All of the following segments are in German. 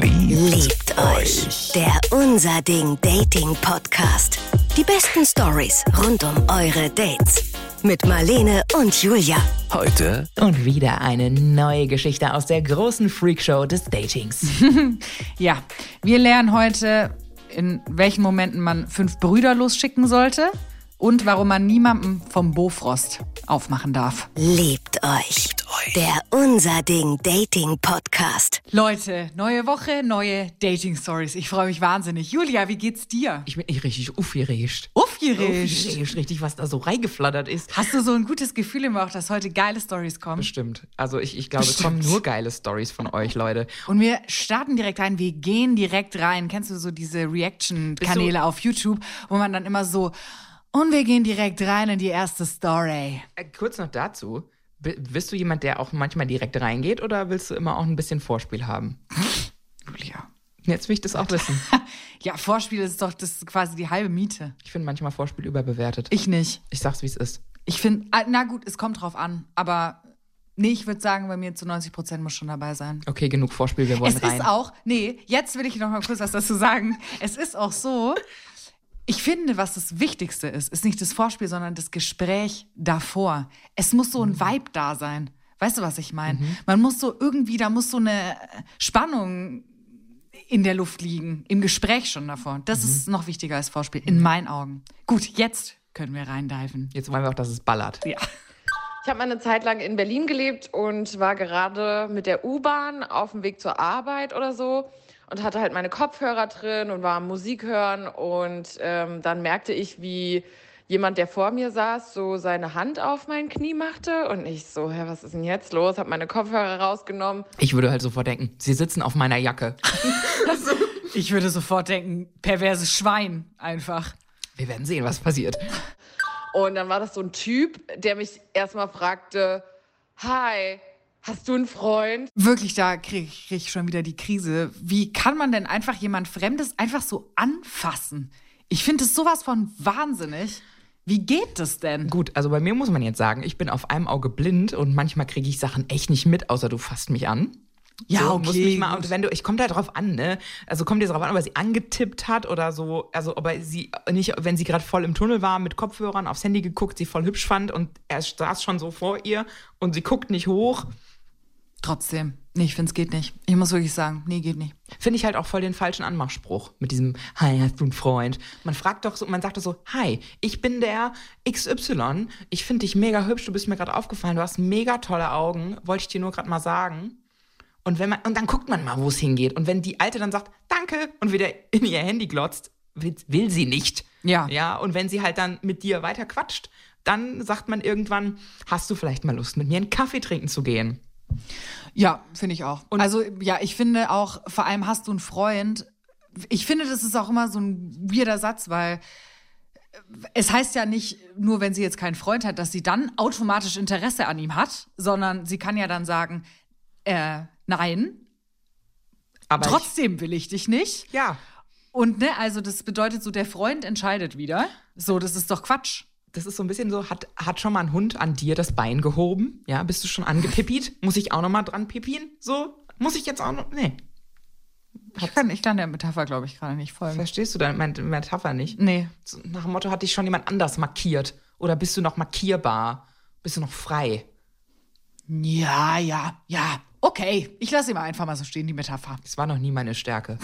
Liebt euch. Der Unser Ding Dating Podcast. Die besten Stories rund um eure Dates. Mit Marlene und Julia. Heute Und wieder eine neue Geschichte aus der großen Freakshow des Datings. Ja, wir lernen heute, in welchen Momenten man fünf Brüder losschicken sollte und warum man niemandem vom Bofrost aufmachen darf. Liebt euch. Der Unser Ding Dating Podcast. Leute, neue Woche, neue Dating-Stories. Ich freue mich wahnsinnig. Julia, wie geht's dir? Ich bin echt richtig aufgeregt. Aufgeregt. Aufgeregt, richtig, was da so reingeflattert ist. Hast du so ein gutes Gefühl im Bauch, dass heute geile Stories kommen? Bestimmt. Also ich, ich glaube, es Bestimmt. kommen nur geile Stories von euch, Leute. Und wir starten direkt rein, wir gehen direkt rein. Kennst du so diese Reaction-Kanäle auf YouTube, wo man dann immer so, und wir gehen direkt rein in die erste Story. Äh, kurz noch dazu. Bist du jemand, der auch manchmal direkt reingeht oder willst du immer auch ein bisschen Vorspiel haben? Julia. Jetzt will ich das auch wissen. Ja, Vorspiel ist doch das ist quasi die halbe Miete. Ich finde manchmal Vorspiel überbewertet. Ich nicht. Ich sag's, wie es ist. Ich finde, na gut, es kommt drauf an, aber nee, ich würde sagen, bei mir zu 90 Prozent muss schon dabei sein. Okay, genug Vorspiel, wir wollen Es rein. ist auch, nee, jetzt will ich noch mal kurz was dazu sagen. Es ist auch so, ich finde, was das Wichtigste ist, ist nicht das Vorspiel, sondern das Gespräch davor. Es muss so ein Vibe da sein. Weißt du, was ich meine? Man muss so irgendwie, da muss so eine Spannung in der Luft liegen, im Gespräch schon davor. Das ist noch wichtiger als Vorspiel, in meinen Augen. Gut, jetzt können wir reindiven. Jetzt wollen wir auch, dass es ballert. Ja. Ich habe mal eine Zeit lang in Berlin gelebt und war gerade mit der U-Bahn auf dem Weg zur Arbeit oder so und hatte halt meine Kopfhörer drin und war am Musik hören und ähm, dann merkte ich, wie jemand, der vor mir saß, so seine Hand auf mein Knie machte und ich so, hä, was ist denn jetzt los? Habe meine Kopfhörer rausgenommen Ich würde halt sofort denken, sie sitzen auf meiner Jacke. Ich würde sofort denken, perverses Schwein einfach. Wir werden sehen, was passiert. und dann war das so ein Typ, der mich erstmal fragte, hi, hast du einen Freund? Wirklich, da kriege ich, krieg ich schon wieder die Krise. Wie kann man denn einfach jemand Fremdes einfach so anfassen? Ich finde es sowas von wahnsinnig. Wie geht das denn? Gut, also bei mir muss man jetzt sagen, ich bin auf einem Auge blind und manchmal kriege ich Sachen echt nicht mit, außer du fasst mich an. Ja, so, okay, Muss mich mal, und wenn du, ich komme da drauf an, ne? Also kommt dir drauf an, ob er sie angetippt hat oder so, also ob er sie nicht, wenn sie gerade voll im Tunnel war, mit Kopfhörern aufs Handy geguckt, sie voll hübsch fand und er saß schon so vor ihr und sie guckt nicht hoch. Trotzdem. Nee, ich finde es geht nicht. Ich muss wirklich sagen, nee, geht nicht. Finde ich halt auch voll den falschen Anmachspruch mit diesem Hi, hast du einen Freund? Man fragt doch so, man sagt doch so, Hi, ich bin der XY, ich finde dich mega hübsch, du bist mir gerade aufgefallen, du hast mega tolle Augen, wollte ich dir nur gerade mal sagen. Und wenn man und dann guckt man mal, wo es hingeht und wenn die alte dann sagt, "Danke" und wieder in ihr Handy glotzt, will, will sie nicht. Ja. Ja, und wenn sie halt dann mit dir weiter quatscht, dann sagt man irgendwann, hast du vielleicht mal Lust mit mir einen Kaffee trinken zu gehen? Ja, finde ich auch. also, ja, ich finde auch, vor allem hast du einen Freund. Ich finde, das ist auch immer so ein weirder Satz, weil es heißt ja nicht nur, wenn sie jetzt keinen Freund hat, dass sie dann automatisch Interesse an ihm hat, sondern sie kann ja dann sagen, äh, nein, Aber trotzdem will ich dich nicht. ich, ja, Und ne, also das bedeutet so, der Freund entscheidet wieder. So, das ist doch Quatsch. Das ist so ein bisschen so, hat, hat schon mal ein Hund an dir das Bein gehoben? Ja, bist du schon angepippied? Muss ich auch noch mal dran pippien? So? Muss ich jetzt auch noch? Nee. Ich kann, ich kann der Metapher, glaube ich, gerade nicht folgen. Verstehst du deine meine Metapher nicht? Nee. So, nach dem Motto, hat dich schon jemand anders markiert? Oder bist du noch markierbar? Bist du noch frei? Ja, ja, ja. Okay, ich lasse ihn mal einfach mal so stehen, die Metapher. Das war noch nie meine Stärke.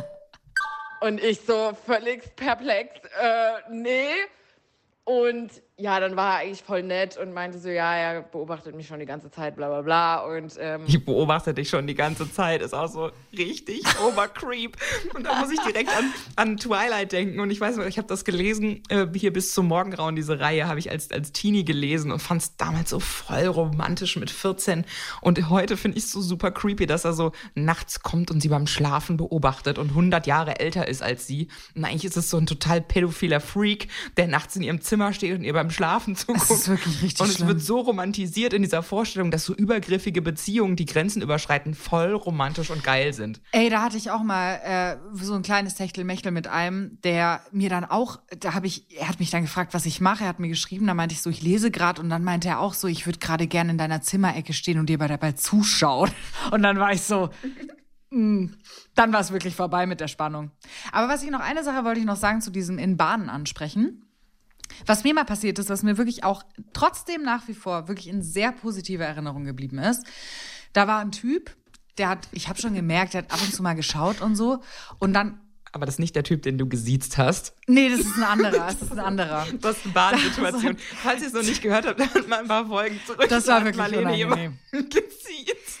Und ich so völlig perplex, äh, nee. Und ja, dann war er eigentlich voll nett und meinte so, ja, er beobachtet mich schon die ganze Zeit, bla bla bla. Und ähm, Ich beobachte dich schon die ganze Zeit. Ist auch so richtig obercreep. Und da muss ich direkt an, an Twilight denken. Und ich weiß noch, ich habe das gelesen, äh, hier bis zum Morgengrauen, diese Reihe, habe ich als, als Teenie gelesen und fand es damals so voll romantisch mit 14. Und heute finde ich es so super creepy, dass er so nachts kommt und sie beim Schlafen beobachtet und 100 Jahre älter ist als sie. Und eigentlich ist es so ein total pädophiler Freak, der nachts in ihrem Zimmer steht und ihr beim Schlafen zuguckt. ist wirklich richtig Und es schlimm. wird so romantisiert in dieser Vorstellung, dass so übergriffige Beziehungen, die Grenzen überschreiten, voll romantisch und geil sind. Ey, da hatte ich auch mal äh, so ein kleines Techtelmechtel mit einem, der mir dann auch, da habe ich, er hat mich dann gefragt, was ich mache. Er hat mir geschrieben, da meinte ich so, ich lese gerade und dann meinte er auch so, ich würde gerade gerne in deiner Zimmerecke stehen und dir bei dabei zuschauen. Und dann war ich so, dann war es wirklich vorbei mit der Spannung. Aber was ich noch, eine Sache wollte ich noch sagen zu diesem in Bahnen ansprechen. Was mir mal passiert ist, was mir wirklich auch trotzdem nach wie vor wirklich in sehr positiver Erinnerung geblieben ist. Da war ein Typ, der hat, ich habe schon gemerkt, der hat ab und zu mal geschaut und so. Und dann Aber das ist nicht der Typ, den du gesiezt hast. Nee, das ist ein anderer. Das ist ein anderer. Das ist eine Badensituation. Falls ihr es noch nicht gehört habt, hört mal ein paar Folgen zurück. Das war wirklich Marlene unangenehm. gesiezt.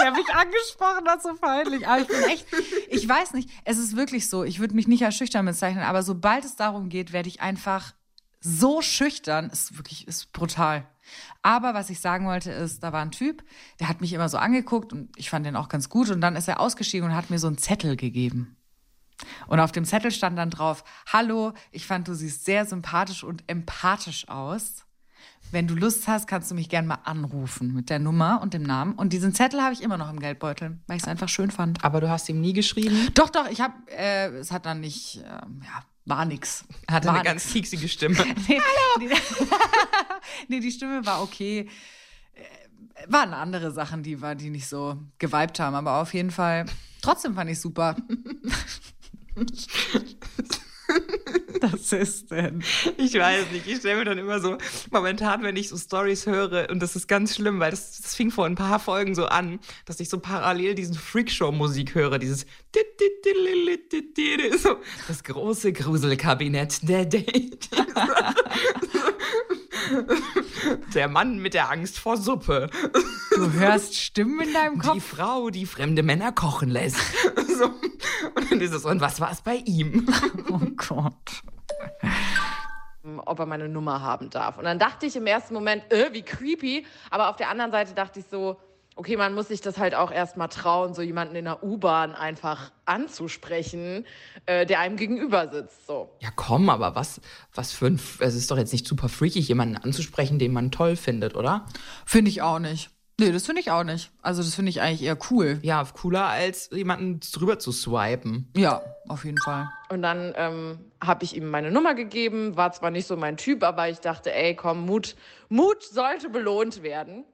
Der hat mich angesprochen, ist so feindlich. Aber ich bin echt, ich weiß nicht, es ist wirklich so, ich würde mich nicht als schüchtern bezeichnen, aber sobald es darum geht, werde ich einfach so schüchtern, ist wirklich, ist brutal. Aber was ich sagen wollte ist, da war ein Typ, der hat mich immer so angeguckt und ich fand den auch ganz gut und dann ist er ausgestiegen und hat mir so einen Zettel gegeben. Und auf dem Zettel stand dann drauf, hallo, ich fand, du siehst sehr sympathisch und empathisch aus. Wenn du Lust hast, kannst du mich gern mal anrufen mit der Nummer und dem Namen. Und diesen Zettel habe ich immer noch im Geldbeutel, weil ich es einfach schön fand. Aber du hast ihm nie geschrieben. Doch, doch, ich habe, äh, es hat dann nicht, ähm, ja, war nix. Hatte war eine ganz kieksige Stimme. Nee, die, nee, die Stimme war okay. Äh, Waren andere Sachen, die, war, die nicht so geweibt haben, aber auf jeden Fall, trotzdem fand ich super. das ist denn. Ich weiß nicht. Ich stelle mir dann immer so, momentan, wenn ich so Stories höre, und das ist ganz schlimm, weil das, das fing vor ein paar Folgen so an, dass ich so parallel diesen Freakshow-Musik höre, dieses so, das große Gruselkabinett der Date. Der Mann mit der Angst vor Suppe. Du hörst Stimmen in deinem Die Kopf. Frau, die fremde Männer kochen lässt. So. Und dann ist es, und was war es bei ihm? Oh Gott. ob er meine Nummer haben darf. Und dann dachte ich im ersten Moment, äh, wie creepy. Aber auf der anderen Seite dachte ich so, okay, man muss sich das halt auch erstmal trauen, so jemanden in der U-Bahn einfach anzusprechen, äh, der einem gegenüber sitzt. So. Ja, komm, aber was, was für ein. Es ist doch jetzt nicht super freakig, jemanden anzusprechen, den man toll findet, oder? Finde ich auch nicht. Nee, das finde ich auch nicht. Also, das finde ich eigentlich eher cool. Ja, cooler als jemanden drüber zu swipen. Ja, auf jeden Fall. Und dann ähm, habe ich ihm meine Nummer gegeben, war zwar nicht so mein Typ, aber ich dachte, ey, komm, Mut, Mut sollte belohnt werden.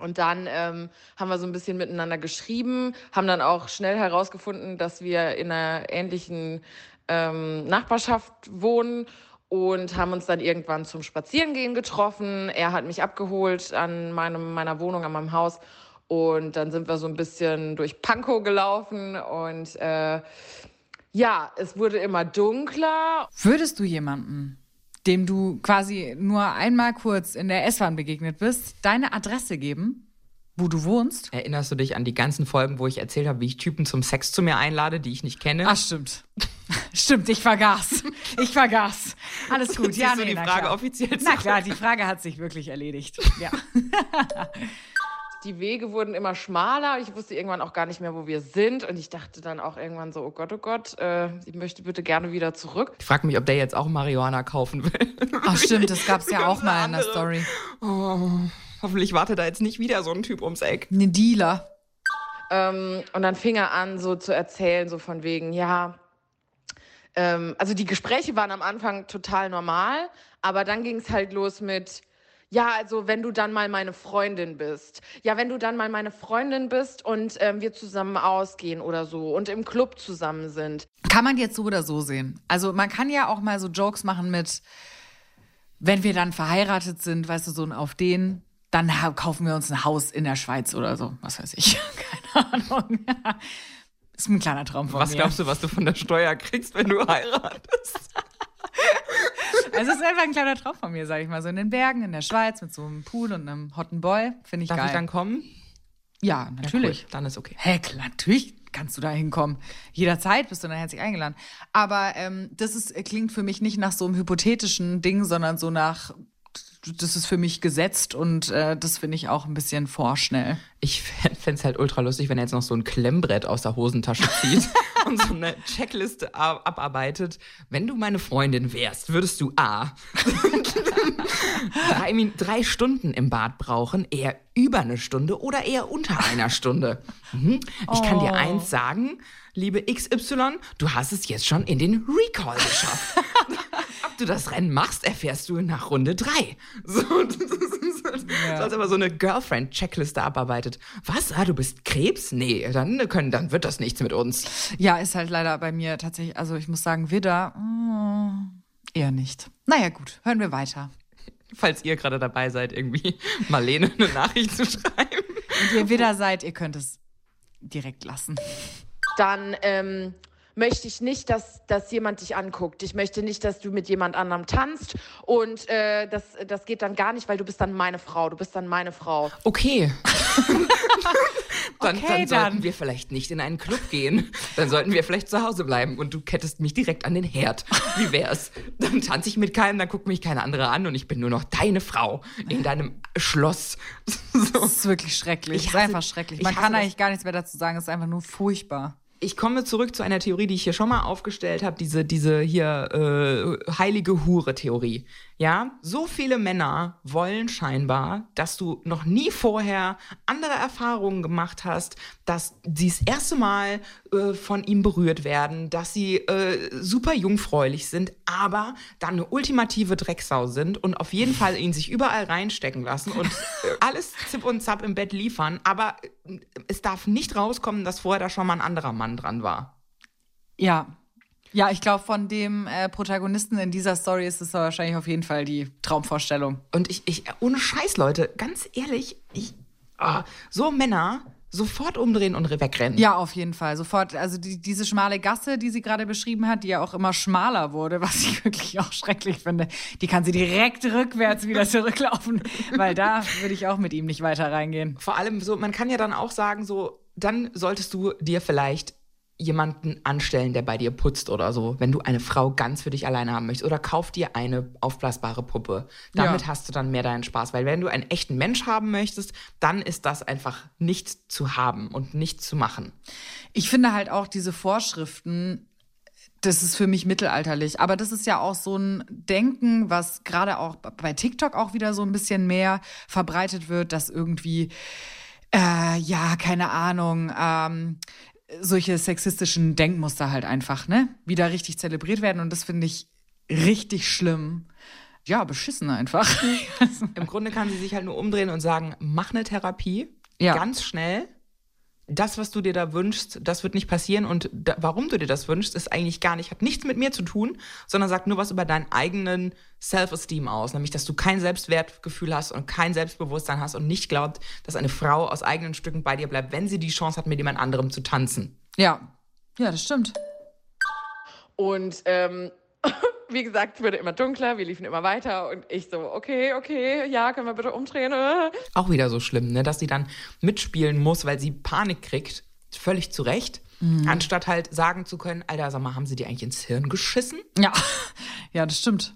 Und dann ähm, haben wir so ein bisschen miteinander geschrieben, haben dann auch schnell herausgefunden, dass wir in einer ähnlichen ähm, Nachbarschaft wohnen und haben uns dann irgendwann zum Spazierengehen getroffen. Er hat mich abgeholt an meinem, meiner Wohnung, an meinem Haus. Und dann sind wir so ein bisschen durch Pankow gelaufen und äh, ja, es wurde immer dunkler Würdest du jemanden, dem du quasi nur einmal kurz in der S-Bahn begegnet bist, deine Adresse geben, wo du wohnst? Erinnerst du dich an die ganzen Folgen, wo ich erzählt habe, wie ich Typen zum Sex zu mir einlade, die ich nicht kenne? Ach, stimmt. stimmt, ich vergaß. Ich vergaß. Alles gut. Ja, nee, die na Frage klar. offiziell Na klar, die Frage hat sich wirklich erledigt. Ja. die Wege wurden immer schmaler. Ich wusste irgendwann auch gar nicht mehr, wo wir sind. Und ich dachte dann auch irgendwann so, oh Gott, oh Gott, äh, ich möchte bitte gerne wieder zurück. Ich frage mich, ob der jetzt auch Marihuana kaufen will. Ach, stimmt, das gab's ja auch mal in der. Story. Oh, hoffentlich wartet da jetzt nicht wieder so ein Typ ums Eck. Eine Dealer. Ähm, und dann fing er an, so zu erzählen, so von wegen, ja, ähm, also die Gespräche waren am Anfang total normal, aber dann ging es halt los mit, ja, also wenn du dann mal meine Freundin bist, ja, wenn du dann mal meine Freundin bist und ähm, wir zusammen ausgehen oder so und im Club zusammen sind. Kann man jetzt so oder so sehen. Also man kann ja auch mal so Jokes machen mit, wenn wir dann verheiratet sind, weißt du, so auf den, dann kaufen wir uns ein Haus in der Schweiz oder so. Was weiß ich. Keine Ahnung. Ist ein kleiner Traum von Was mir. glaubst du, was du von der Steuer kriegst, wenn du heiratest? Also es ist einfach ein kleiner Traum von mir, sag ich mal. So in den Bergen, in der Schweiz, mit so einem Pool und einem hotten Boy. Finde ich Darf geil. ich dann kommen? ja, Ja, natürlich. cool. Dann ist okay. Hä, klar, natürlich kannst du da hinkommen. Jederzeit bist du dann herzlich eingeladen. Aber ähm, das ist, klingt für mich nicht nach so einem hypothetischen Ding, sondern so nach, das ist für mich gesetzt und äh, das finde ich auch ein bisschen vorschnell. Ich fände es halt ultra lustig, wenn er jetzt noch so ein Klemmbrett aus der Hosentasche zieht und so eine Checkliste a- abarbeitet. Wenn du meine Freundin wärst, würdest du A. drei, drei Stunden im Bad brauchen, eher über eine Stunde oder eher unter einer Stunde. Mhm. Ich kann dir eins sagen, liebe XY, du hast es jetzt schon in den Recall geschafft. Du das Rennen machst, erfährst du nach Runde drei. So, das ist halt als, so als aber so eine Girlfriend-Checkliste abarbeitet. Was? Ah, du bist Krebs? Nee, dann, können, dann wird das nichts mit uns. Ja, ist halt leider bei mir tatsächlich, also ich muss sagen, Widder, mm, eher nicht. Naja, gut, hören wir weiter. Falls ihr gerade dabei seid, irgendwie Marlene eine Nachricht zu schreiben. Und ihr Widder seid, ihr könnt es direkt lassen. Dann ähm, möchte ich nicht, dass, dass jemand dich anguckt. Ich möchte nicht, dass du mit jemand anderem tanzt. Und äh, das, das geht dann gar nicht, weil du bist dann meine Frau. Du bist dann meine Frau. Okay. dann, Okay, dann sollten dann. wir vielleicht nicht in einen Club gehen. Dann sollten wir vielleicht zu Hause bleiben und du kettest mich direkt an den Herd. Wie wär's? Dann tanze ich mit keinem, dann guckt mich keine andere an und ich bin nur noch deine Frau in deinem Schloss. So. Das ist wirklich schrecklich. Ich Es ist einfach schrecklich. ich Man kann das. eigentlich gar nichts mehr dazu sagen. Es ist einfach nur furchtbar. Ich komme zurück zu einer Theorie, die ich hier schon mal aufgestellt habe, diese, diese hier äh, heilige Hure-Theorie. Ja, so viele Männer wollen scheinbar, dass du noch nie vorher andere Erfahrungen gemacht hast, dass sie das erste Mal äh, von ihm berührt werden, dass sie äh, super jungfräulich sind, aber dann eine ultimative Drecksau sind und auf jeden Fall ihn sich überall reinstecken lassen und äh, alles zip und zap im Bett liefern, aber äh, es darf nicht rauskommen, dass vorher da schon mal ein anderer Mann dran war. Ja. Ja, ich glaube, von dem äh, Protagonisten in dieser Story ist es wahrscheinlich auf jeden Fall die Traumvorstellung. Und ich, ich, ohne Scheiß, Leute, ganz ehrlich, ich, ah, so Männer sofort umdrehen und wegrennen. Ja, auf jeden Fall. Sofort. Also die, diese schmale Gasse, die sie gerade beschrieben hat, die ja auch immer schmaler wurde, was ich wirklich auch schrecklich finde, die kann sie direkt rückwärts wieder zurücklaufen, weil da würde ich auch mit ihm nicht weiter reingehen. Vor allem so, man kann ja dann auch sagen, so, dann solltest du dir vielleicht jemanden anstellen, der bei dir putzt oder so, wenn du eine Frau ganz für dich alleine haben möchtest. Oder kauf dir eine aufblasbare Puppe. Damit Ja. hast du dann mehr deinen Spaß. Weil wenn du einen echten Mensch haben möchtest, dann ist das einfach nicht zu haben und nicht zu machen. Ich finde halt auch diese Vorschriften, das ist für mich mittelalterlich. Aber das ist ja auch so ein Denken, was gerade auch bei TikTok auch wieder so ein bisschen mehr verbreitet wird, dass irgendwie, äh, ja, keine Ahnung, ähm, solche sexistischen Denkmuster halt einfach, ne, wieder richtig zelebriert werden. Und das finde ich richtig schlimm. Ja, beschissen einfach. Im Grunde kann sie sich halt nur umdrehen und sagen, mach eine Therapie, Ja. ganz schnell. Das, was du dir da wünschst, das wird nicht passieren. Und da, warum du dir das wünschst, ist eigentlich gar nicht, hat nichts mit mir zu tun, sondern sagt nur was über deinen eigenen Self-Esteem aus. Nämlich, dass du kein Selbstwertgefühl hast und kein Selbstbewusstsein hast und nicht glaubt, dass eine Frau aus eigenen Stücken bei dir bleibt, wenn sie die Chance hat, mit jemand anderem zu tanzen. ja. Ja, das stimmt. Und ähm, wie gesagt, es wurde immer dunkler, wir liefen immer weiter und ich so, okay, okay, ja, können wir bitte umdrehen? Äh. Auch wieder so schlimm, ne? dass sie dann mitspielen muss, weil sie Panik kriegt. Völlig zu Recht. Anstatt halt sagen zu können, Alter, sag mal, haben sie dir eigentlich ins Hirn geschissen? Ja. Ja, das stimmt.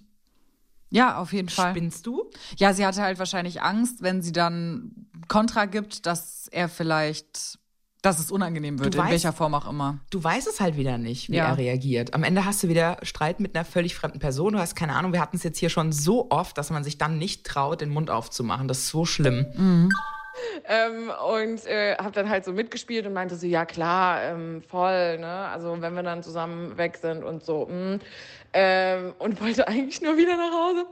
Ja, auf jeden Fall. Spinnst du? Ja, sie hatte halt wahrscheinlich Angst, wenn sie dann Kontra gibt, dass er vielleicht, dass es unangenehm wird, Du in weißt- welcher Form auch immer. Du weißt es halt wieder nicht, wie Ja. er reagiert. Am Ende hast du wieder Streit mit einer völlig fremden Person. Du hast keine Ahnung, wir hatten es jetzt hier schon so oft, dass man sich dann nicht traut, den Mund aufzumachen. Das ist so schlimm. Ähm, und äh, habe dann halt so mitgespielt und meinte so, ja klar, ähm, voll, ne? Also wenn wir dann zusammen weg sind und so. mm. Ähm, und wollte eigentlich nur wieder nach Hause.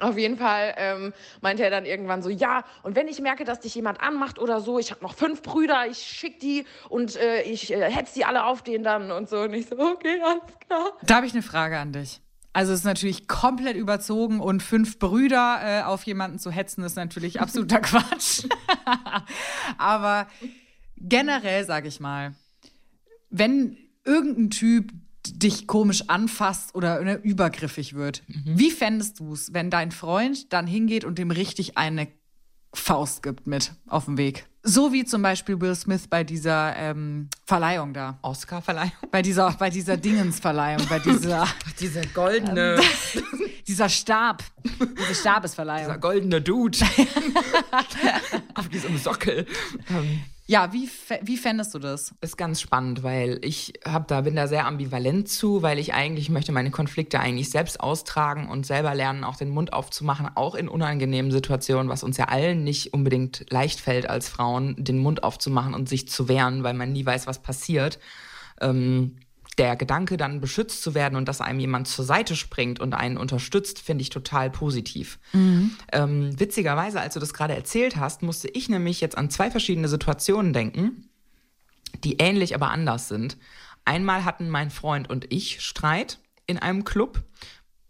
Auf jeden Fall ähm, meinte er dann irgendwann so, ja, und wenn ich merke, dass dich jemand anmacht oder so, ich habe noch fünf Brüder, ich schick die und äh, ich äh, hetz die alle auf den dann und so. Und ich so, okay, alles klar. Da habe ich eine Frage an dich. Also es ist natürlich komplett überzogen und fünf Brüder äh, auf jemanden zu hetzen, ist natürlich absoluter Quatsch. Aber generell sage ich mal, wenn irgendein Typ dich komisch anfasst oder ne, übergriffig wird, wie fändest du es, wenn dein Freund dann hingeht und dem richtig eine Faust gibt mit auf dem Weg? So wie zum Beispiel Will Smith bei dieser ähm, Verleihung da. Oscar-Verleihung. Bei dieser, bei dieser Dingensverleihung, bei dieser, Diese goldene, dieser Stab, diese dieser Stabesverleihung. goldene Dude. Auf diesem Sockel. Ähm, Ja, wie, wie fändest du das? ist ganz spannend, weil ich hab da, bin da sehr ambivalent zu, weil ich eigentlich möchte meine Konflikte eigentlich selbst austragen und selber lernen, auch den Mund aufzumachen, auch in unangenehmen Situationen, was uns ja allen nicht unbedingt leicht fällt als Frauen, den Mund aufzumachen und sich zu wehren, weil man nie weiß, was passiert. Ähm, der Gedanke, dann beschützt zu werden und dass einem jemand zur Seite springt und einen unterstützt, finde ich total positiv. Ähm, witzigerweise, als du das gerade erzählt hast, musste ich nämlich jetzt an zwei verschiedene Situationen denken, die ähnlich, aber anders sind. Einmal hatten mein Freund und ich Streit in einem Club.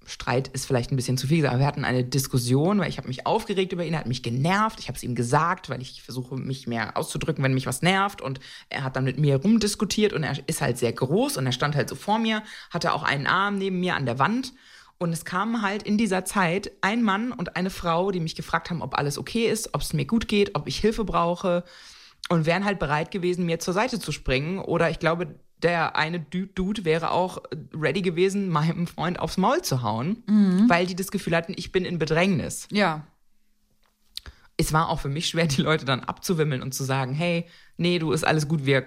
Streit ist vielleicht ein bisschen zu viel gesagt, aber wir hatten eine Diskussion, weil ich habe mich aufgeregt über ihn, er hat mich genervt. Ich habe es ihm gesagt, weil ich versuche, mich mehr auszudrücken, wenn mich was nervt. Und er hat dann mit mir rumdiskutiert und er ist halt sehr groß und er stand halt so vor mir, hatte auch einen Arm neben mir an der Wand. Und es kamen halt in dieser Zeit ein Mann und eine Frau, die mich gefragt haben, ob alles okay ist, ob es mir gut geht, ob ich Hilfe brauche und wären halt bereit gewesen, mir zur Seite zu springen. Oder ich glaube, der eine Dude wäre auch ready gewesen, meinem Freund aufs Maul zu hauen, weil die das Gefühl hatten, ich bin in Bedrängnis. Ja. Es war auch für mich schwer, die Leute dann abzuwimmeln und zu sagen, hey, nee, du ist alles gut, wir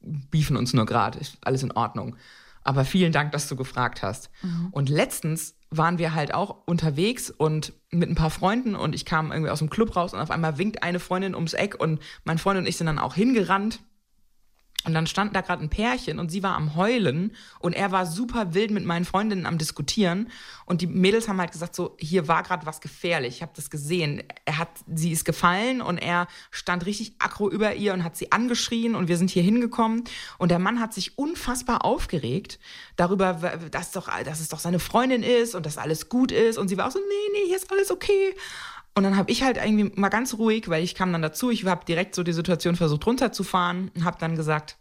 beefen uns nur gerade, ist alles in Ordnung. Aber vielen Dank, dass du gefragt hast. Und letztens waren wir halt auch unterwegs und mit ein paar Freunden und ich kam irgendwie aus dem Club raus und auf einmal winkt eine Freundin ums Eck und mein Freund und ich sind dann auch hingerannt und dann stand da gerade ein Pärchen und sie war am Heulen und er war super wild mit meinen Freundinnen am Diskutieren. Und die Mädels haben halt gesagt, so, hier war gerade was gefährlich. Ich habe das gesehen. Er hat, sie ist gefallen und er stand richtig aggro über ihr und hat sie angeschrien und wir sind hier hingekommen. Und der Mann hat sich unfassbar aufgeregt darüber, dass, doch, dass es doch seine Freundin ist und dass alles gut ist. Und sie war auch so, nee, nee, hier ist alles okay. Und dann habe ich halt irgendwie mal ganz ruhig, weil ich kam dann dazu, ich habe direkt so die Situation versucht runterzufahren und habe dann gesagt,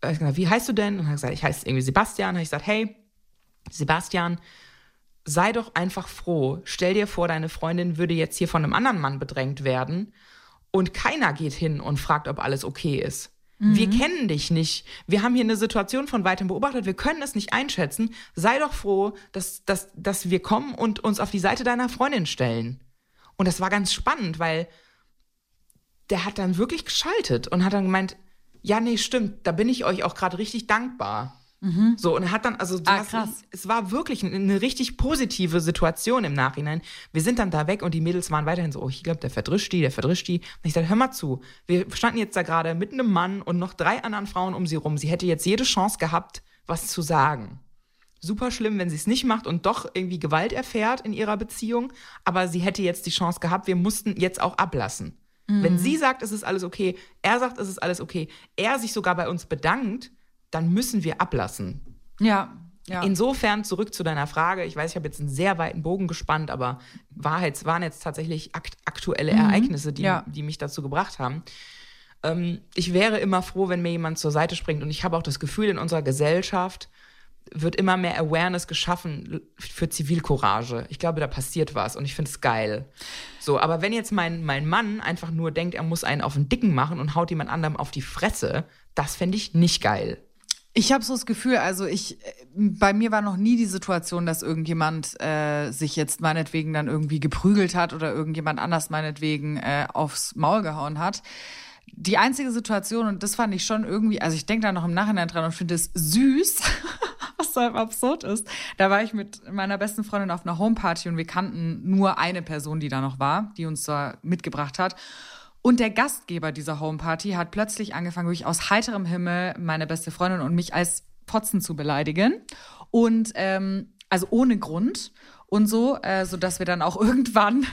äh, gesagt, wie heißt du denn? Und habe gesagt, ich heiße irgendwie Sebastian. Habe ich gesagt, hey, Sebastian, sei doch einfach froh. Stell dir vor, deine Freundin würde jetzt hier von einem anderen Mann bedrängt werden und keiner geht hin und fragt, ob alles okay ist. Wir kennen dich nicht. Wir haben hier eine Situation von weitem beobachtet. Wir können es nicht einschätzen. Sei doch froh, dass, dass, dass wir kommen und uns auf die Seite deiner Freundin stellen. Und das war ganz spannend, weil der hat dann wirklich geschaltet und hat dann gemeint, ja, nee, stimmt, da bin ich euch auch gerade richtig dankbar. So, und hat dann, also Ah, hast- krass. es war wirklich eine, eine richtig positive Situation im Nachhinein. Wir sind dann da weg und die Mädels waren weiterhin so, oh, ich glaube, der verdrischt die, der verdrischt die. Und ich dachte, hör mal zu, wir standen jetzt da gerade mit einem Mann und noch drei anderen Frauen um sie rum. Sie hätte jetzt jede Chance gehabt, was zu sagen. Super schlimm, wenn sie es nicht macht und doch irgendwie Gewalt erfährt in ihrer Beziehung. Aber sie hätte jetzt die Chance gehabt, wir mussten jetzt auch ablassen. Wenn sie sagt, es ist alles okay, er sagt, es ist alles okay, er sich sogar bei uns bedankt, dann müssen wir ablassen. Ja. ja. Insofern zurück zu deiner Frage. Ich weiß, ich habe jetzt einen sehr weiten Bogen gespannt, aber Wahrheits waren jetzt tatsächlich akt aktuelle Ereignisse, die, Ja. die mich dazu gebracht haben. Ähm, ich wäre immer froh, wenn mir jemand zur Seite springt. Und ich habe auch das Gefühl, in unserer Gesellschaft wird immer mehr Awareness geschaffen für Zivilcourage. Ich glaube, da passiert was und ich finde es geil. So, aber wenn jetzt mein, mein Mann einfach nur denkt, er muss einen auf den Dicken machen und haut jemand anderem auf die Fresse, das fände ich nicht geil. Ich habe so das Gefühl, also ich, äh, bei mir war noch nie die Situation, dass irgendjemand äh, sich jetzt meinetwegen dann irgendwie geprügelt hat oder irgendjemand anders meinetwegen äh, aufs Maul gehauen hat. Die einzige Situation, und das fand ich schon irgendwie, also ich denke da noch im Nachhinein dran und finde es süß, was so absurd ist. Da war ich mit meiner besten Freundin auf einer Homeparty und wir kannten nur eine Person, die da noch war, die uns da mitgebracht hat. Und der Gastgeber dieser Homeparty hat plötzlich angefangen, wirklich aus heiterem Himmel meine beste Freundin und mich als Potzen zu beleidigen. Und ähm, also ohne Grund und so, äh, sodass wir dann auch irgendwann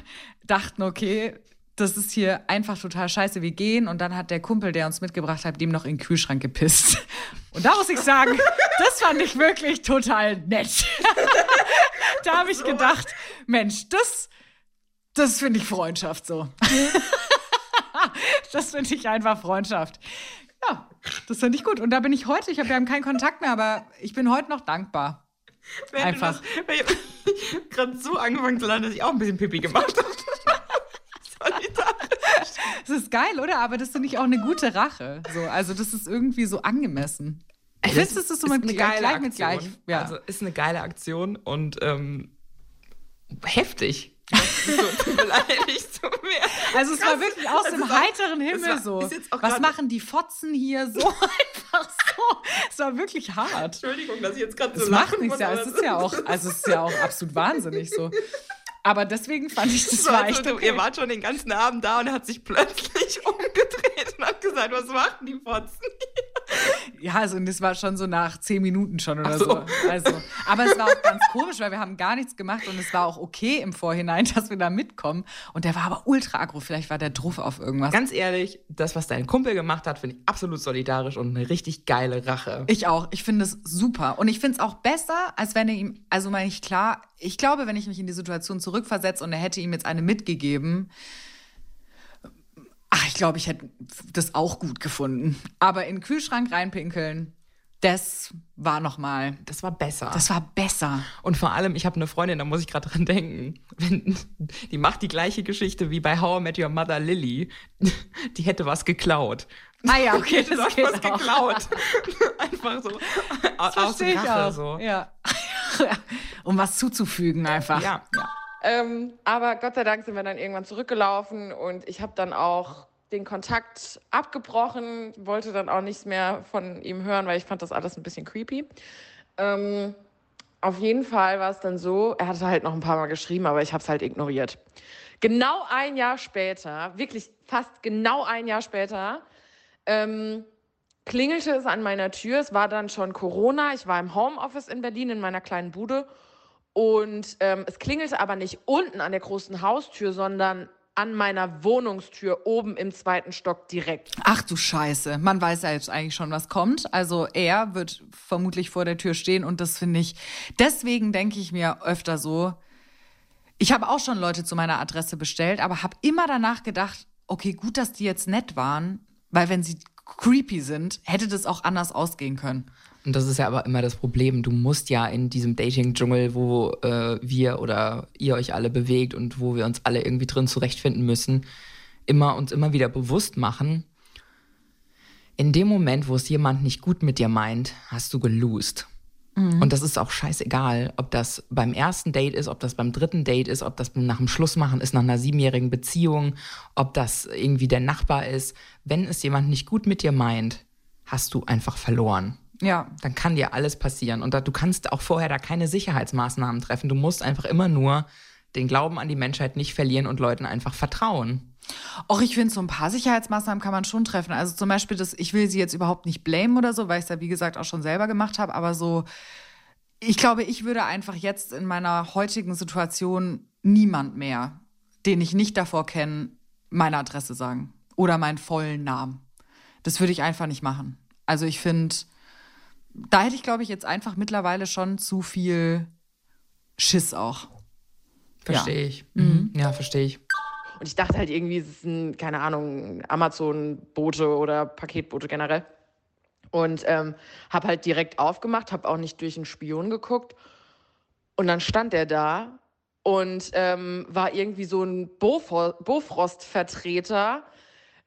dachten, okay, das ist hier einfach total scheiße, wir gehen. Und dann hat der Kumpel, der uns mitgebracht hat, dem noch in den Kühlschrank gepisst. Und da muss ich sagen, das fand ich wirklich total nett. da habe ich gedacht, Mensch, das, das finde ich Freundschaft so. Das finde ich einfach Freundschaft. Ja, das finde ich gut. Und da bin ich heute, ich habe ja keinen Kontakt mehr, aber ich bin heute noch dankbar. Wenn Einfach. Ich gerade so angefangen zu lachen, dass ich auch ein bisschen Pipi gemacht habe. Solidarisch. Das ist geil, oder? Aber das finde ich auch eine gute Rache. So, also das ist irgendwie so angemessen. Ich finde, das ist so mit gleich, gleich mit gleich. Ja. Also ist eine geile Aktion und ähm, heftig. Das ist so beleidigt zu mir. Also es war wirklich aus dem heiteren Himmel war- so. Was machen die Fotzen hier so einfach so? Es war wirklich hart. Entschuldigung, dass ich jetzt gerade so Es macht lachen nichts, muss, ja. Es das ist ja auch, also es ist ja auch absolut wahnsinnig so. Aber deswegen fand ich, das so, war also, echt du, okay. Ihr wart schon den ganzen Abend da und er hat sich plötzlich umgedreht und hat gesagt, was machen die Fotzen? Ja, also das war schon so nach zehn Minuten schon oder so. so. Also, aber es war auch ganz komisch, weil wir haben gar nichts gemacht und es war auch okay im Vorhinein, dass wir da mitkommen. Und der war aber ultra aggro. Vielleicht war der Druff auf irgendwas. Ganz ehrlich, das, was dein Kumpel gemacht hat, finde ich absolut solidarisch und eine richtig geile Rache. Ich auch. Ich finde es super. Und ich finde es auch besser, als wenn er ihm, also meine ich klar, ich glaube, wenn ich mich in die Situation zurückversetze und er hätte ihm jetzt eine mitgegeben, glaube, ich hätte das auch gut gefunden. Aber in den Kühlschrank reinpinkeln, das war nochmal, Das war besser. das war besser. Und vor allem, ich habe eine Freundin, da muss ich gerade dran denken. Wenn, die macht die gleiche Geschichte wie bei How I Met Your Mother Lily. Die hätte was geklaut. Ah ja, okay, das geht was auch. geklaut. Einfach so. Aus Verstehe ich Rache auch. so. Ja. um was zuzufügen einfach. Ja. Ähm, aber Gott sei Dank sind wir dann irgendwann zurückgelaufen und ich habe dann auch den Kontakt abgebrochen, wollte dann auch nichts mehr von ihm hören, weil ich fand das alles ein bisschen creepy. Ähm, auf jeden Fall war es dann so, er hatte halt noch ein paar Mal geschrieben, aber ich habe es halt ignoriert. Genau ein Jahr später, wirklich fast genau ein Jahr später, ähm, klingelte es an meiner Tür. Es war dann schon Corona. Ich war im Homeoffice in Berlin in meiner kleinen Bude. Und ähm, es klingelte aber nicht unten an der großen Haustür, sondern an meiner Wohnungstür oben im zweiten Stock direkt. Ach du Scheiße, man weiß ja jetzt eigentlich schon, was kommt. Also er wird vermutlich vor der Tür stehen und das finde ich, deswegen denke ich mir öfter so, ich habe auch schon Leute zu meiner Adresse bestellt, aber habe immer danach gedacht, okay, gut, dass die jetzt nett waren, weil wenn sie creepy sind, hätte das auch anders ausgehen können. Und das ist ja aber immer das Problem. Du musst ja in diesem Dating-Dschungel, wo äh, wir oder ihr euch alle bewegt und wo wir uns alle irgendwie drin zurechtfinden müssen, immer uns immer wieder bewusst machen, in dem Moment, wo es jemand nicht gut mit dir meint, hast du gelost. Und das ist auch scheißegal, ob das beim ersten Date ist, ob das beim dritten Date ist, ob das nach dem Schlussmachen ist, nach einer siebenjährigen Beziehung, ob das irgendwie der Nachbar ist. Wenn es jemand nicht gut mit dir meint, hast du einfach verloren. Ja, Dann kann dir alles passieren. Und da, du kannst auch vorher da keine Sicherheitsmaßnahmen treffen. Du musst einfach immer nur den Glauben an die Menschheit nicht verlieren und Leuten einfach vertrauen. Auch ich finde, so ein paar Sicherheitsmaßnahmen kann man schon treffen. Also zum Beispiel, das, ich will sie jetzt überhaupt nicht blamen oder so, weil ich es ja, wie gesagt, auch schon selber gemacht habe. Aber so, ich glaube, ich würde einfach jetzt in meiner heutigen Situation niemand mehr, den ich nicht davor kenne, meine Adresse sagen. Oder meinen vollen Namen. Das würde ich einfach nicht machen. Also ich finde, da hätte ich, glaube ich, jetzt einfach mittlerweile schon zu viel Schiss auch. Verstehe ich. Mhm. Ja, verstehe ich. Und ich dachte halt irgendwie, es ist ein, keine Ahnung, Amazon-Bote oder Paketbote generell. Und ähm, habe halt direkt aufgemacht, habe auch nicht durch einen Spion geguckt. Und dann stand er da und ähm, war irgendwie so ein Bofrost-Vertreter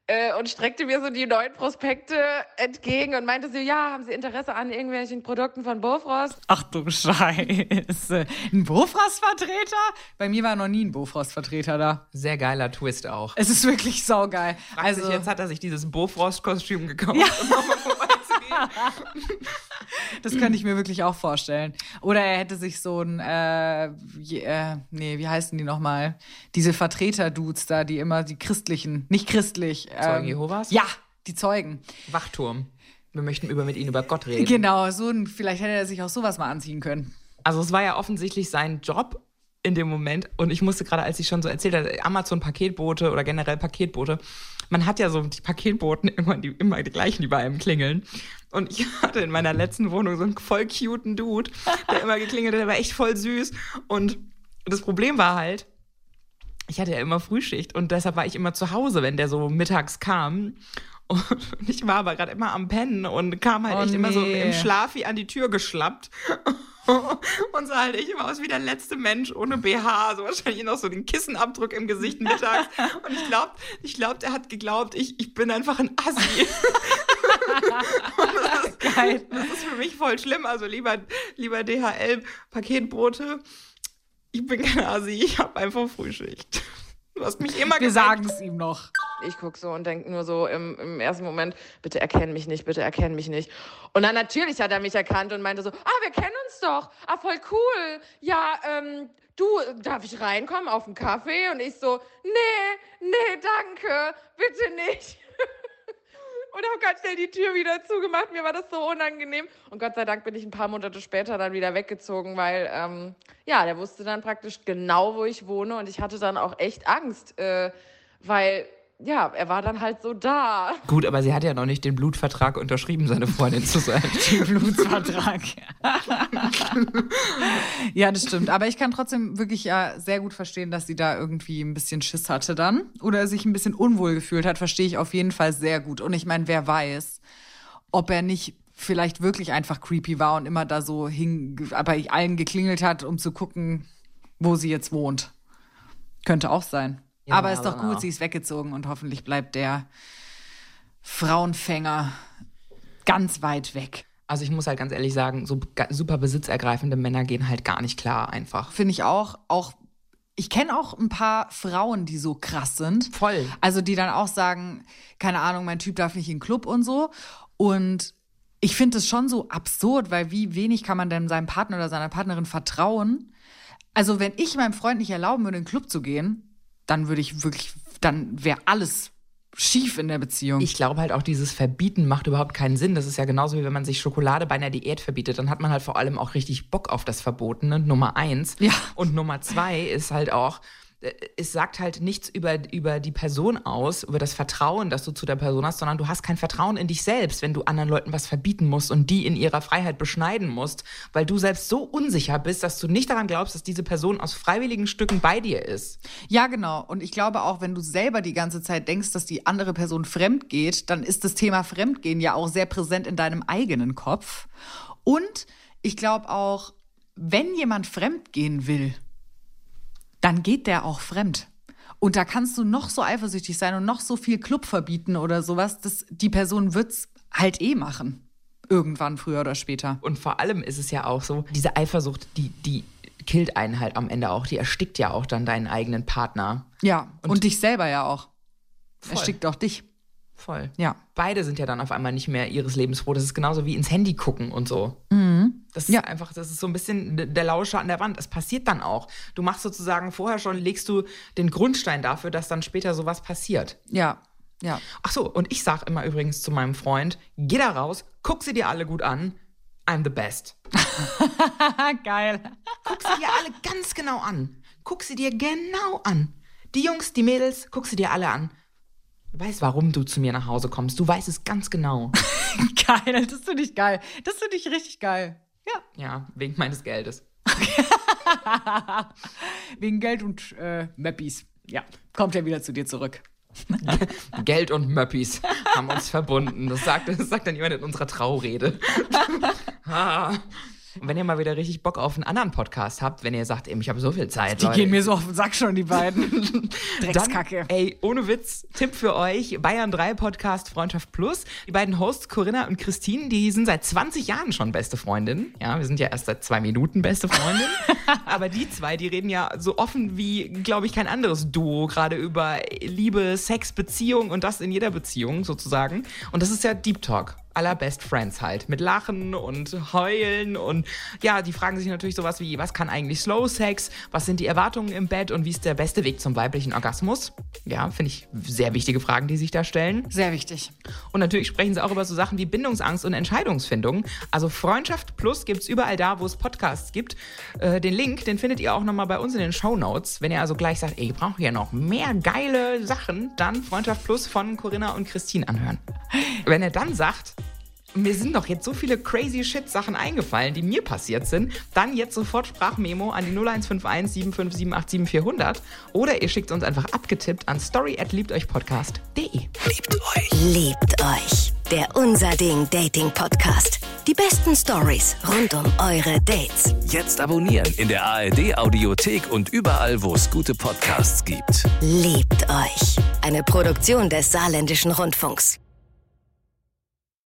äh, und streckte mir so die neuen Prospekte entgegen und meinte so, ja, haben Sie Interesse an irgendwelchen Produkten von Bofrost? Ach du Scheiße. Ein Bofrost-Vertreter? Bei mir war noch nie ein Bofrost-Vertreter da. Sehr geiler Twist auch. Es ist wirklich saugeil. Fragt Also, sich jetzt hat er sich dieses Bofrost-Kostüm gekauft, Ja. um. das könnte ich mir wirklich auch vorstellen. Oder er hätte sich so ein, äh, äh, nee, wie heißen die nochmal? Diese Vertreter-Dudes da, die immer die christlichen, nicht christlich. Zeugen ähm, Jehovas? Ja, die Zeugen. Wachturm. Wir möchten über mit Ihnen über Gott reden. Genau, so ein, vielleicht hätte er sich auch sowas mal anziehen können. Also es war ja offensichtlich sein Job in dem Moment und ich musste gerade, als ich schon so erzählt habe, Amazon-Paketboote oder generell Paketboote, man hat ja so die Paketboten immer die, immer die gleichen, die bei einem klingeln. Und ich hatte in meiner letzten Wohnung so einen voll cuten Dude, der immer geklingelt hat, der war echt voll süß. Und das Problem war halt, ich hatte ja immer Frühschicht und deshalb war ich immer zu Hause, wenn der so mittags kam. Und ich war aber gerade immer am Pennen und kam halt Oh echt immer so nee. im Schlaf wie an die Tür geschlappt. und sah halt echt immer aus wie der letzte Mensch ohne BH. So wahrscheinlich noch so den Kissenabdruck im Gesicht mittags. Und ich glaube, ich glaub, der hat geglaubt, ich, ich bin einfach ein Assi. Das, Geil. das ist für mich voll schlimm. Also lieber, lieber DHL-Paketbrote. Ich bin kein Assi, ich habe einfach Frühschicht. Du hast mich immer Wir geweckt. sagen es ihm noch. Ich gucke so und denke nur so im, im ersten Moment, bitte erkenn mich nicht, bitte erkenn mich nicht. Und dann natürlich hat er mich erkannt und meinte so, ah, wir kennen uns doch. Ah, voll cool. Ja, ähm, du, darf ich reinkommen auf einen Kaffee? Und ich so, nee, nee, danke, bitte nicht. und habe ganz schnell die Tür wieder zugemacht. Mir war das so unangenehm. Und Gott sei Dank bin ich ein paar Monate später dann wieder weggezogen, weil ähm, ja, der wusste dann praktisch genau, wo ich wohne. Und ich hatte dann auch echt Angst, äh, weil ja, er war dann halt so da. Gut, aber sie hat ja noch nicht den Blutvertrag unterschrieben, seine Freundin zu sein. Den Blutvertrag. ja, das stimmt. Aber ich kann trotzdem wirklich ja sehr gut verstehen, dass sie da irgendwie ein bisschen Schiss hatte dann oder sich ein bisschen unwohl gefühlt hat. Verstehe ich auf jeden Fall sehr gut. Und ich meine, wer weiß, ob er nicht vielleicht wirklich einfach creepy war und immer da so hing, bei allen geklingelt hat, um zu gucken, wo sie jetzt wohnt. Könnte auch sein. Ja, Aber ist doch genau. gut, sie ist weggezogen und hoffentlich bleibt der Frauenfänger ganz weit weg. Also ich muss halt ganz ehrlich sagen, so super besitzergreifende Männer gehen halt gar nicht klar einfach. Finde ich auch. Auch ich kenne auch ein paar Frauen, die so krass sind. Voll. Also die dann auch sagen, keine Ahnung, mein Typ darf nicht in den Club und so. Und ich finde es schon so absurd, weil wie wenig kann man denn seinem Partner oder seiner Partnerin vertrauen? Also wenn ich meinem Freund nicht erlauben würde, in den Club zu gehen, dann würde ich wirklich, dann wäre alles schief in der Beziehung. Ich glaube halt auch, dieses Verbieten macht überhaupt keinen Sinn. Das ist ja genauso wie wenn man sich Schokolade bei einer Diät verbietet. Dann hat man halt vor allem auch richtig Bock auf das Verbotene, Nummer eins. Ja. Und Nummer zwei ist halt auch, es sagt halt nichts über, über die Person aus, über das Vertrauen, das du zu der Person hast, sondern du hast kein Vertrauen in dich selbst, wenn du anderen Leuten was verbieten musst und die in ihrer Freiheit beschneiden musst, weil du selbst so unsicher bist, dass du nicht daran glaubst, dass diese Person aus freiwilligen Stücken bei dir ist. Ja, genau. Und ich glaube auch, wenn du selber die ganze Zeit denkst, dass die andere Person fremd geht, dann ist das Thema Fremdgehen ja auch sehr präsent in deinem eigenen Kopf. Und ich glaube auch, wenn jemand fremd gehen will, dann geht der auch fremd. Und da kannst du noch so eifersüchtig sein und noch so viel Club verbieten oder sowas, das, die Person wird's halt eh machen. Irgendwann, früher oder später. Und vor allem ist es ja auch so, diese Eifersucht, die, die killt einen halt am Ende auch. Die erstickt ja auch dann deinen eigenen Partner. Ja, und, dich selber ja auch. Voll. Erstickt auch dich. Voll. Ja. Beide sind ja dann auf einmal nicht mehr ihres Lebens froh. Das ist genauso wie ins Handy gucken und so. Das ist Ja. einfach, das ist so ein bisschen der Lauscher an der Wand. Es passiert dann auch. Du machst sozusagen vorher schon, legst du den Grundstein dafür, dass dann später sowas passiert. Ja, ja. Ach so, und ich sag immer übrigens zu meinem Freund, geh da raus, guck sie dir alle gut an. I'm the best. Geil. Guck sie dir alle ganz genau an. Guck sie dir genau an. Die Jungs, die Mädels, guck sie dir alle an. Du weißt, warum du zu mir nach Hause kommst. Du weißt es ganz genau. Geil, das finde ich geil. Das finde ich richtig geil. Ja. Ja, wegen meines Geldes. Wegen Geld und äh, Möppis. Ja, kommt er wieder zu dir zurück. Geld und Möppis haben uns verbunden. Das sagt, das sagt dann jemand in unserer Traurede. Ah. Und wenn ihr mal wieder richtig Bock auf einen anderen Podcast habt, wenn ihr sagt, eben, ich habe so viel Zeit, Die Leute, gehen mir so auf den Sack schon, die beiden. Dreckskacke. Dann, ey, ohne Witz, Tipp für euch, Bayern 3 Podcast Freundschaft Plus. Die beiden Hosts Corinna und Christine, die sind seit 20 Jahren schon beste Freundinnen. Ja, wir sind ja erst seit zwei Minuten beste Freundinnen. Aber die zwei, die reden ja so offen wie, glaube ich, kein anderes Duo, gerade über Liebe, Sex, Beziehung und das in jeder Beziehung sozusagen. Und das ist ja Deep Talk aller Best Friends halt. Mit Lachen und Heulen und ja, die fragen sich natürlich sowas wie, was kann eigentlich Slow Sex? Was sind die Erwartungen im Bett und wie ist der beste Weg zum weiblichen Orgasmus? Ja, finde ich sehr wichtige Fragen, die sich da stellen. Sehr wichtig. Und natürlich sprechen sie auch über so Sachen wie Bindungsangst und Entscheidungsfindung. Also Freundschaft Plus gibt's überall da, wo es Podcasts gibt. Äh, den Link, den findet ihr auch nochmal bei uns in den Show Notes. Wenn ihr also gleich sagt, ey, ich brauche ja noch mehr geile Sachen, dann Freundschaft Plus von Corinna und Christine anhören. Wenn er dann sagt, mir sind doch jetzt so viele crazy shit Sachen eingefallen, die mir passiert sind. Dann jetzt sofort Sprachmemo an die 0151 75787 400 oder ihr schickt uns einfach abgetippt an story at liebteuchpodcast.de. Liebt euch. Der Unser Ding Dating Podcast. Die besten Stories rund um eure Dates. Jetzt abonnieren in der ARD Audiothek und überall, wo es gute Podcasts gibt. Liebt euch. Eine Produktion des Saarländischen Rundfunks.